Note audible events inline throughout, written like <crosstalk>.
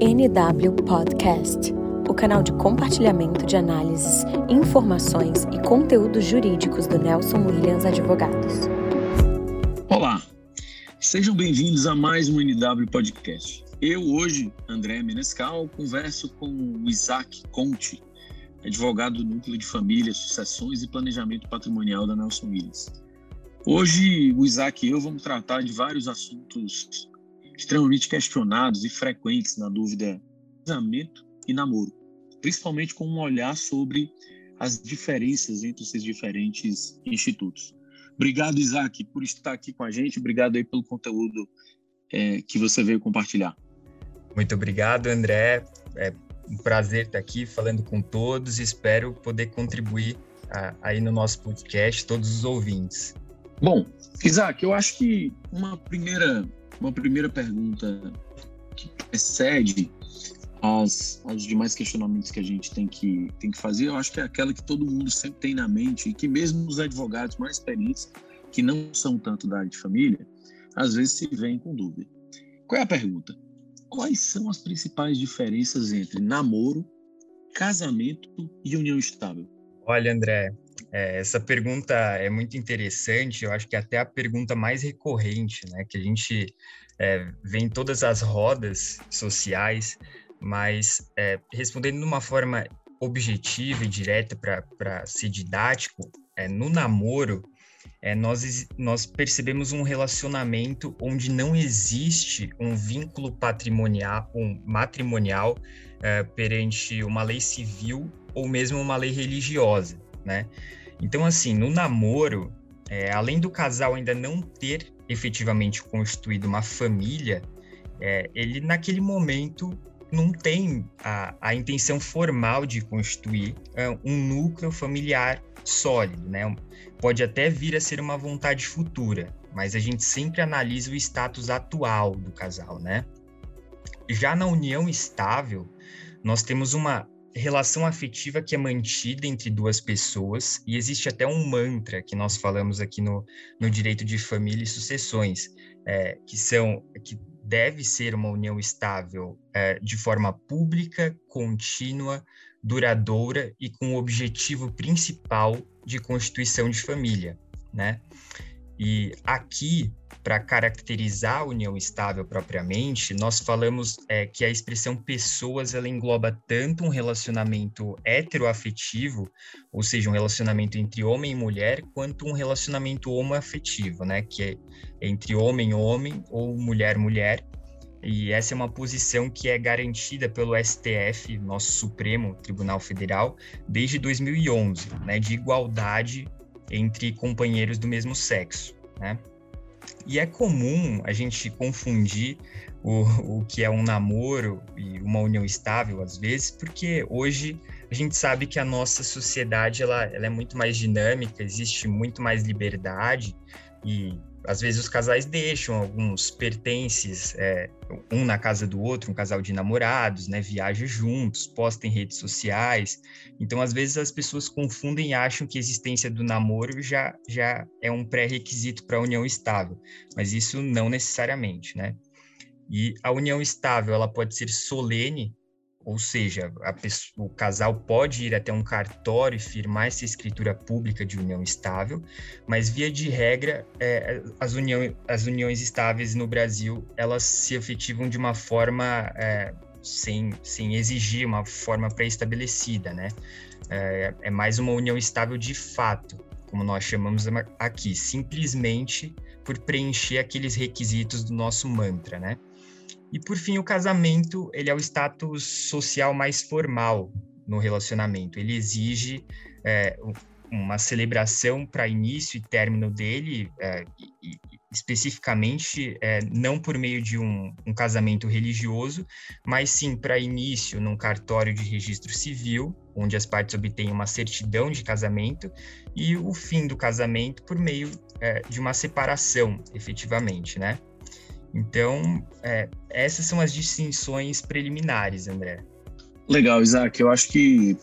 NW Podcast, o canal de compartilhamento de análises, informações e conteúdos jurídicos do Nelson Williams Advogados. Olá, sejam bem-vindos a mais um NW Podcast. Eu hoje, André Menescal, converso com o Isaac Conte, advogado do Núcleo de Família, Sucessões e Planejamento Patrimonial da Nelson Williams. Hoje, o Isaac e eu vamos tratar de vários assuntos extremamente questionados e frequentes na dúvida casamento e namoro, principalmente com um olhar sobre as diferenças entre esses diferentes institutos. Obrigado, Isaac, por estar aqui com a gente. Obrigado aí pelo conteúdo é, que você veio compartilhar. Muito obrigado, André. É um prazer estar aqui falando com todos. Espero poder contribuir a, aí no nosso podcast, todos os ouvintes. Bom, Isaac, eu acho que uma primeira, uma primeira pergunta que precede as, as demais questionamentos que a gente tem que, tem que fazer, eu acho que é aquela que todo mundo sempre tem na mente e que mesmo os advogados mais experientes, que não são tanto da área de família, às vezes se vêm com dúvida. Qual é a pergunta? Quais são as principais diferenças entre namoro, casamento e união estável? Olha, André, é, essa pergunta é muito interessante, eu acho que é até a pergunta mais recorrente, né, que a gente é, vê em todas as rodas sociais, mas é, respondendo de uma forma objetiva e direta para ser didático, é, no namoro, é, nós, nós percebemos um relacionamento onde não existe um vínculo patrimonial, um matrimonial é, perante uma lei civil ou mesmo uma lei religiosa, né? Então, assim, no namoro, é, além do casal ainda não ter efetivamente constituído uma família, é, ele naquele momento não tem a, a intenção formal de constituir é, um núcleo familiar sólido, né? Pode até vir a ser uma vontade futura, mas a gente sempre analisa o status atual do casal, né? Já na união estável, nós temos uma relação afetiva que é mantida entre duas pessoas, e existe até um mantra que nós falamos aqui no, no direito de família e sucessões, é, que são que deve ser uma união estável é, de forma pública, contínua, duradoura e com o objetivo principal de constituição de família, né? E aqui para caracterizar a união estável propriamente, nós falamos é, que a expressão pessoas ela engloba tanto um relacionamento heteroafetivo, ou seja, um relacionamento entre homem e mulher, quanto um relacionamento homoafetivo, né, que é entre homem homem ou mulher mulher. E essa é uma posição que é garantida pelo STF, nosso Supremo Tribunal Federal, desde 2011, né, de igualdade entre companheiros do mesmo sexo, né? E é comum a gente confundir o, o que é um namoro e uma união estável, às vezes, porque hoje a gente sabe que a nossa sociedade ela, ela é muito mais dinâmica, existe muito mais liberdade e às vezes os casais deixam alguns pertences, é, um na casa do outro, um casal de namorados, né, viajam juntos, postam em redes sociais. Então, às vezes as pessoas confundem e acham que a existência do namoro já, já é um pré-requisito para a união estável, mas isso não necessariamente, né? E a união estável, ela pode ser solene, ou seja, pessoa, o casal pode ir até um cartório e firmar essa escritura pública de união estável, mas via de regra, é, as, união, as uniões estáveis no Brasil elas se efetivam de uma forma é, sem, sem exigir uma forma pré-estabelecida, né? É, é mais uma união estável de fato, como nós chamamos aqui, simplesmente por preencher aqueles requisitos do nosso mantra, né? E por fim, o casamento, ele é o status social mais formal no relacionamento. Ele exige é, uma celebração para início e término dele, é, e, especificamente é, não por meio de um, um casamento religioso, mas sim para início num cartório de registro civil, onde as partes obtêm uma certidão de casamento, e o fim do casamento por meio é, de uma separação, efetivamente, né? Então, é, essas são as distinções preliminares, André. Legal, Isaac. Eu acho que,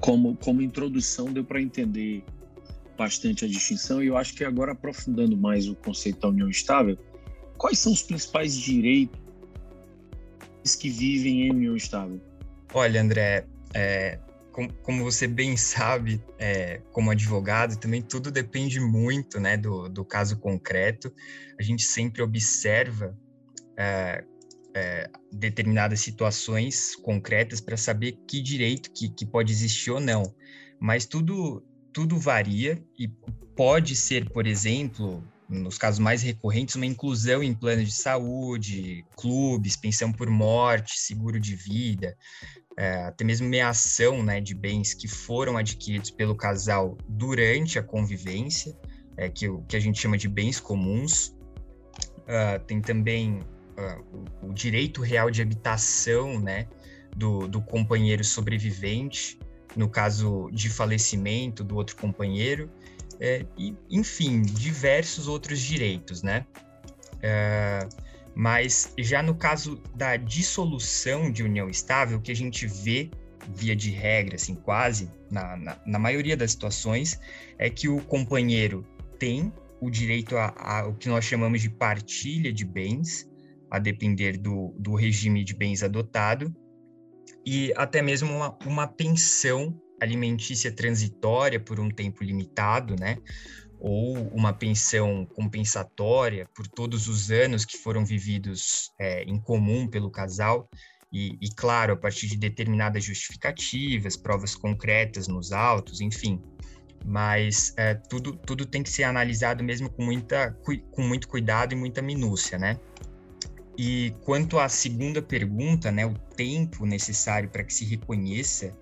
como, como introdução, deu para entender bastante a distinção. E eu acho que agora, aprofundando mais o conceito da união estável, quais são os principais direitos que vivem em união estável? Olha, André, é, como, como, você bem <laughs> sabe, é, como advogado, também tudo depende muito né, do, do caso concreto. A gente sempre observa é, é, determinadas situações concretas para saber que direito que, que pode existir ou não. Mas tudo, tudo varia e pode ser, por exemplo, nos casos mais recorrentes, uma inclusão em planos de saúde, clubes, pensão por morte, seguro de vida, é, até mesmo meação né, de bens que foram adquiridos pelo casal durante a convivência, é, que, que a gente chama de bens comuns. Uh, tem também uh, o, o, direito real de habitação né, do, do companheiro sobrevivente, no caso de falecimento do outro companheiro, é, e, enfim, diversos outros direitos, né? É, mas já no caso da dissolução de união estável, que a gente vê via de regra, assim, quase, na, na, na maioria das situações, é que o companheiro tem o direito a, a, o que nós chamamos de partilha de bens, a depender do, do regime de bens adotado, e até mesmo uma, uma pensão alimentícia transitória por um tempo limitado, né? Ou uma pensão compensatória por todos os anos que foram vividos é, em comum pelo casal, e, e, claro, a partir de determinadas justificativas, provas concretas nos autos, enfim. Mas é, tudo, tudo tem que ser analisado mesmo com, muita, com muito cuidado e muita minúcia, né? E quanto à segunda pergunta, né, o tempo necessário para que se reconheça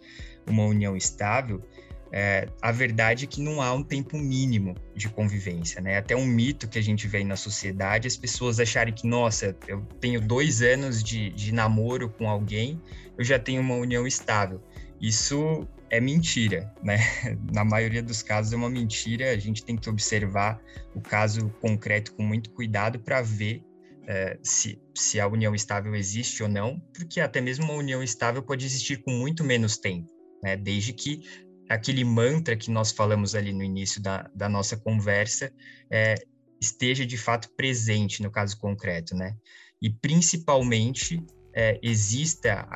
uma união estável, é, a verdade é que não há um tempo mínimo de convivência, né? Até um mito que a gente vê na sociedade, as pessoas acharem que, nossa, eu tenho dois anos de, de namoro com alguém, eu já tenho uma união estável. Isso é mentira, né? <laughs> Na maioria dos casos é uma mentira, a gente tem que observar o caso concreto com muito cuidado para ver é, se, se a união estável existe ou não, porque até mesmo uma união estável pode existir com muito menos tempo né? Desde que aquele mantra que nós falamos ali no início da, da nossa conversa é, esteja de fato presente no caso concreto, né? E principalmente é, exista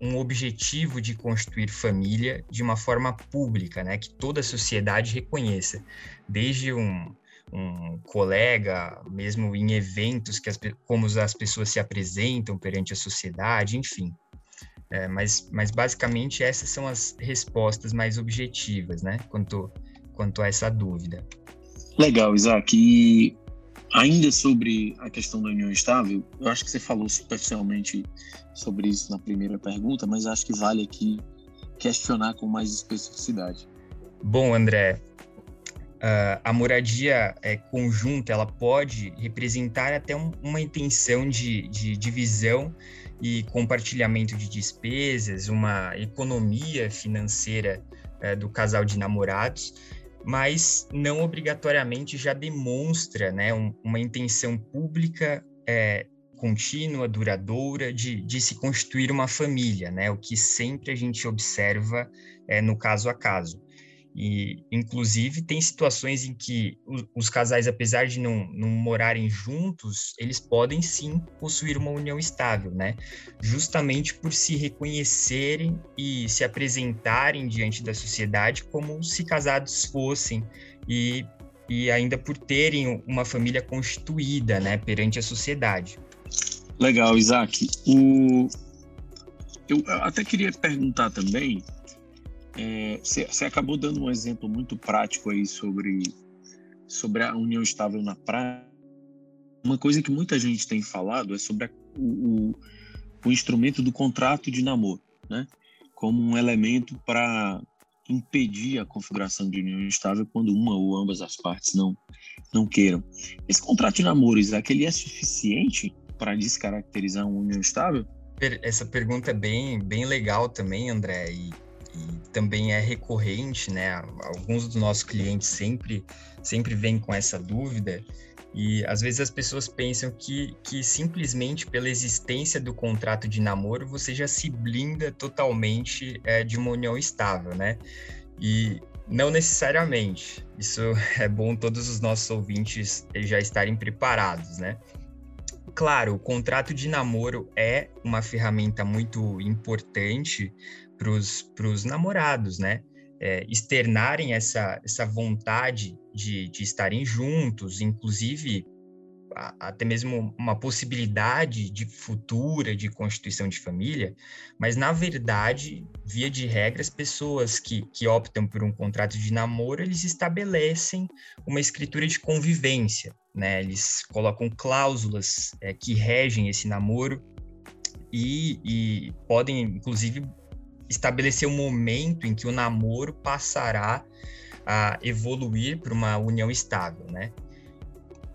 um objetivo de construir família de uma forma pública, né? Que toda a sociedade reconheça, desde um, um colega, mesmo em eventos que as, como as pessoas se apresentam perante a sociedade, enfim. É, mas, mas basicamente essas são as respostas mais objetivas, né? Quanto, quanto a essa dúvida. Legal, Isaac. E ainda sobre a questão da união estável, eu acho que você falou superficialmente sobre isso na primeira pergunta, mas acho que vale aqui questionar com mais especificidade. Bom, André, uh, a moradia é, conjunta ela pode representar até um, uma intenção de, de divisão e compartilhamento de despesas, uma economia financeira é, do casal de namorados, mas não obrigatoriamente já demonstra né, um, uma intenção pública é, contínua, duradoura, de, de se constituir uma família, né, o que sempre a gente observa é, no caso a caso. E, inclusive, tem situações em que os, os casais, apesar de não, não morarem juntos, eles podem sim possuir uma união estável, né? Justamente por se reconhecerem e se apresentarem diante da sociedade como se casados fossem e, e ainda por terem uma família constituída, né, perante a sociedade. Legal, Isaac. O... Eu até queria perguntar também você é, acabou dando um exemplo muito prático aí sobre, sobre a união estável na praia. Uma coisa que muita gente tem falado é sobre a, o, o instrumento do contrato de namoro, né? Como um elemento para impedir a configuração de união estável quando uma ou ambas as partes não não queiram. Esse contrato de namoro, Isaac, ele é suficiente para descaracterizar uma união estável? Essa pergunta é bem, bem legal também, André, e e também é recorrente, né? Alguns dos nossos clientes sempre, sempre vêm com essa dúvida e às vezes as pessoas pensam que, que simplesmente pela existência do contrato de namoro você já se blinda totalmente é, de uma união estável, né? E não necessariamente. Isso <laughs> é bom todos os nossos ouvintes já estarem preparados, né? claro, o contrato de namoro é uma ferramenta muito importante para os namorados, né? É, externarem essa, essa vontade de, de estarem juntos, inclusive até mesmo uma possibilidade de futura de constituição de família, mas na verdade, via de regra, as pessoas que, que optam por um contrato de namoro, eles estabelecem uma escritura de convivência, né? Eles colocam cláusulas é, que regem esse namoro e, e podem, inclusive, estabelecer um momento em que o namoro passará a evoluir para uma união estável, né?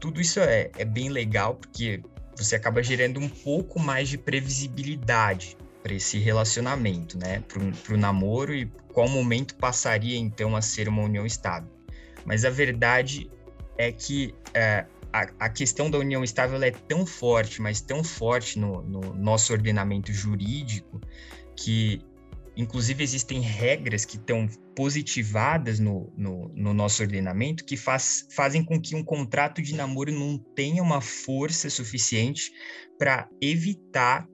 tudo isso é, é bem legal porque você acaba gerando um pouco mais de previsibilidade para esse relacionamento, né? Para o namoro e qual momento passaria então a ser uma união estável. Mas a verdade é que é, a, a, questão da união estável é tão forte, mas tão forte no, no nosso ordenamento jurídico que Inclusive, existem regras que estão positivadas no, no, no, nosso ordenamento que faz, fazem com que um contrato de namoro não tenha uma força suficiente para evitar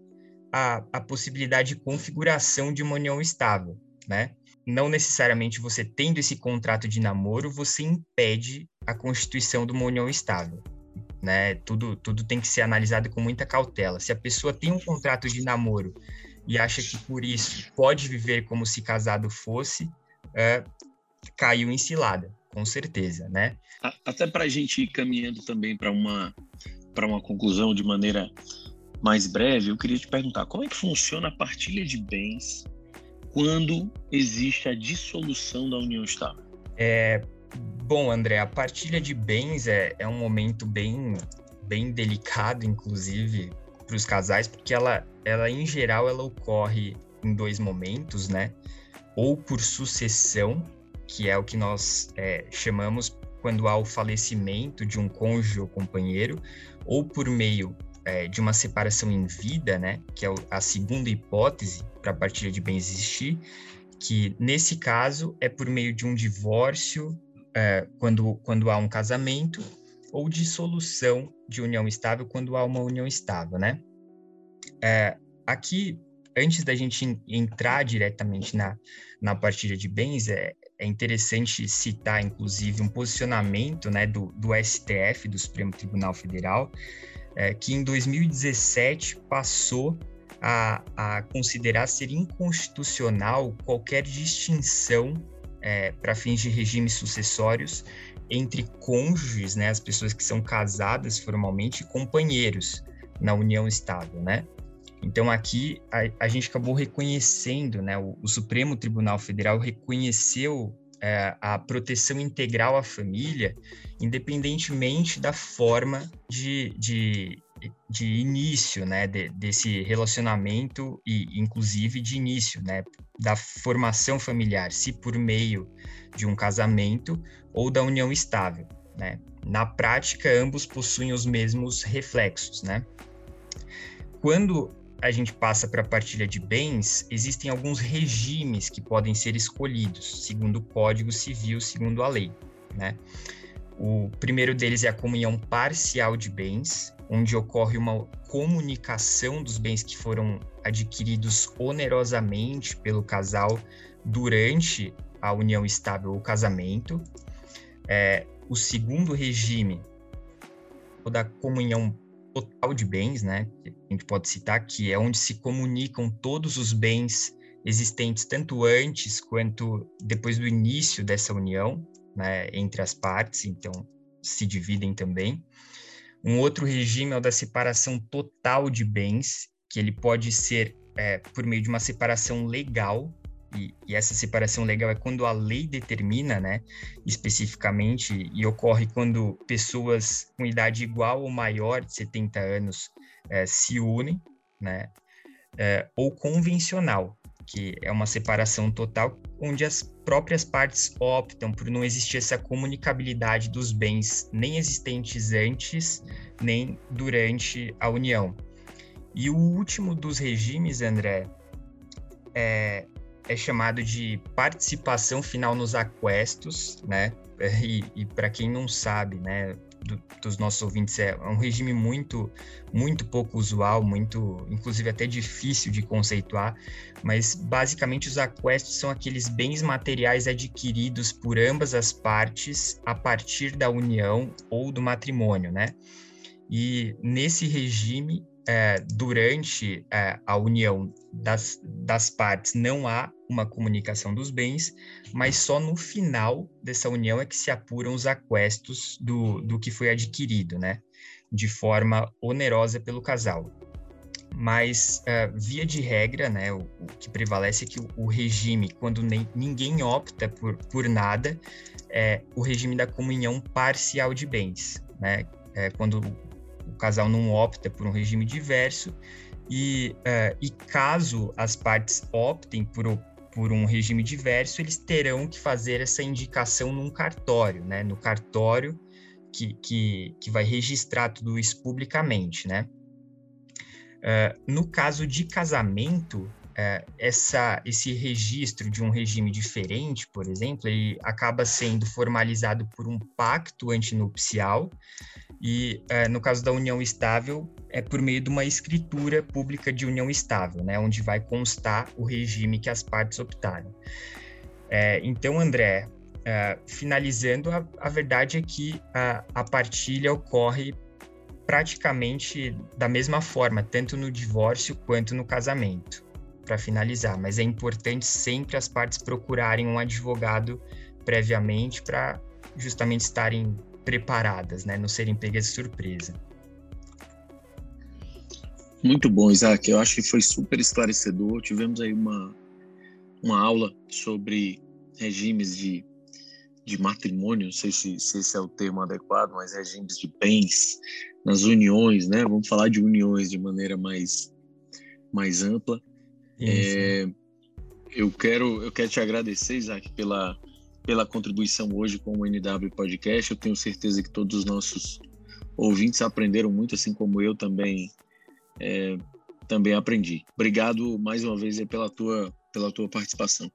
a, a possibilidade de configuração de uma união estável, né? Não necessariamente você tendo esse contrato de namoro, você impede a constituição de uma união estável. Né? Tudo, tudo tem que ser analisado com muita cautela. Se a pessoa tem um contrato de namoro e acha que por isso pode viver como se casado fosse, é, caiu em cilada, com certeza, né? Até para a gente ir caminhando também para uma, para uma conclusão de maneira mais breve, eu queria te perguntar como é que funciona a partilha de bens quando existe a dissolução da união estável? É, bom, André, a partilha de bens é, é um momento bem, bem delicado, inclusive, para os casais, porque ela, ela em geral ela ocorre em dois momentos, né? Ou por sucessão, que é o que nós é, chamamos quando há o falecimento de um cônjuge ou companheiro, ou por meio é, de uma separação em vida, né? Que é a segunda hipótese para a partilha de bens existir, que nesse caso é por meio de um divórcio é, quando, quando há um casamento ou dissolução de união estável quando há uma união estável, né? É, aqui, antes da gente entrar diretamente na, na partilha de bens, é, é interessante citar, inclusive, um posicionamento né, do, do STF, do Supremo Tribunal Federal, é, que em 2017 passou a, a, considerar ser inconstitucional qualquer distinção é, para fins de regimes sucessórios entre cônjuges, né, as pessoas que são casadas formalmente, e companheiros na união estável, né? Então aqui a, a gente acabou reconhecendo, né, o, o Supremo Tribunal Federal reconheceu é, a proteção integral à família, independentemente da forma de, de, de início, né, de, desse relacionamento e, inclusive, de início, né, da formação familiar, se por meio de um casamento ou da união estável, né. Na prática, ambos possuem os mesmos reflexos, né. Quando a gente passa para a partilha de bens, existem alguns regimes que podem ser escolhidos, segundo o Código Civil, segundo a lei. Né? O primeiro deles é a comunhão parcial de bens, onde ocorre uma comunicação dos bens que foram adquiridos onerosamente pelo casal durante a união estável ou casamento. É, o segundo regime, o da comunhão total de bens, né? A gente pode citar que é onde se comunicam todos os bens existentes tanto antes quanto depois do início dessa união, né, entre as partes, então se dividem também. Um outro regime é o da separação total de bens, que ele pode ser é, por meio de uma separação legal, e, e, essa separação legal é quando a lei determina, né, especificamente, e ocorre quando pessoas com idade igual ou maior de 70 anos é, se unem, né, é, ou convencional, que é uma separação total onde as próprias partes optam por não existir essa comunicabilidade dos bens nem existentes antes nem durante a união. E o último dos regimes, André, é, é chamado de participação final nos aquestos, né? <laughs> E, e para quem não sabe, né, do, dos nossos ouvintes, é um regime muito, muito pouco usual, muito, inclusive até difícil de conceituar, mas basicamente os aquestos são aqueles bens materiais adquiridos por ambas as partes a partir da união ou do matrimônio, né? E nesse regime, é, durante é, a união das, das partes não há uma comunicação dos bens, mas só no final dessa união é que se apuram os aquestos do, do que foi adquirido, né? De forma onerosa pelo casal. Mas, uh, via de regra, né, o, o, que prevalece é que o, o regime, quando nem, ninguém opta por, por nada, é o regime da comunhão parcial de bens, né? É quando o casal não opta por um regime diverso e, uh, e caso as partes optem por, por um regime diverso, eles terão que fazer essa indicação num cartório, né? No cartório que, que, que vai registrar tudo isso publicamente, né? Uh, no caso de casamento, uh, essa, esse registro de um regime diferente, por exemplo, ele acaba sendo formalizado por um pacto antinupcial e é, no caso da união estável, é por meio de uma escritura pública de união estável, né, onde vai constar o regime que as partes optaram. É, então, André, é, finalizando, a, a, verdade é que a, a partilha ocorre praticamente da mesma forma, tanto no divórcio quanto no casamento, para finalizar. Mas é importante sempre as partes procurarem um advogado previamente para justamente estarem preparadas, né? Não serem pegas de surpresa. Muito bom, Isaac. Eu acho que foi super esclarecedor. Tivemos aí uma, uma aula sobre regimes de, de matrimônio, não sei se, se esse é o termo adequado, mas regimes de bens nas uniões, né? Vamos falar de uniões de maneira mais, mais ampla. É, eu quero eu quero te agradecer, Isaac, pela pela contribuição hoje com o NW Podcast. Eu tenho certeza que todos os nossos ouvintes aprenderam muito, assim como eu também é, também aprendi. Obrigado mais uma vez pela tua pela tua participação.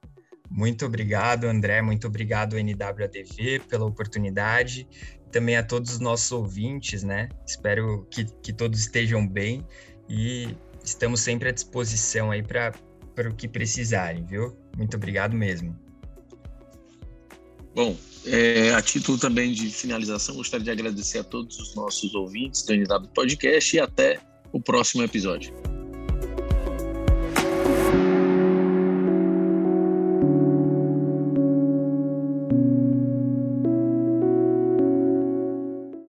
Muito obrigado, André. Muito obrigado, NWADV, pela oportunidade. Também a todos os nossos ouvintes, né? Espero que, que todos estejam bem e estamos sempre à disposição aí para o que precisarem, viu? Muito obrigado mesmo. Bom, é, a título também de finalização, gostaria de agradecer a todos os nossos ouvintes do NW Podcast e até o próximo episódio.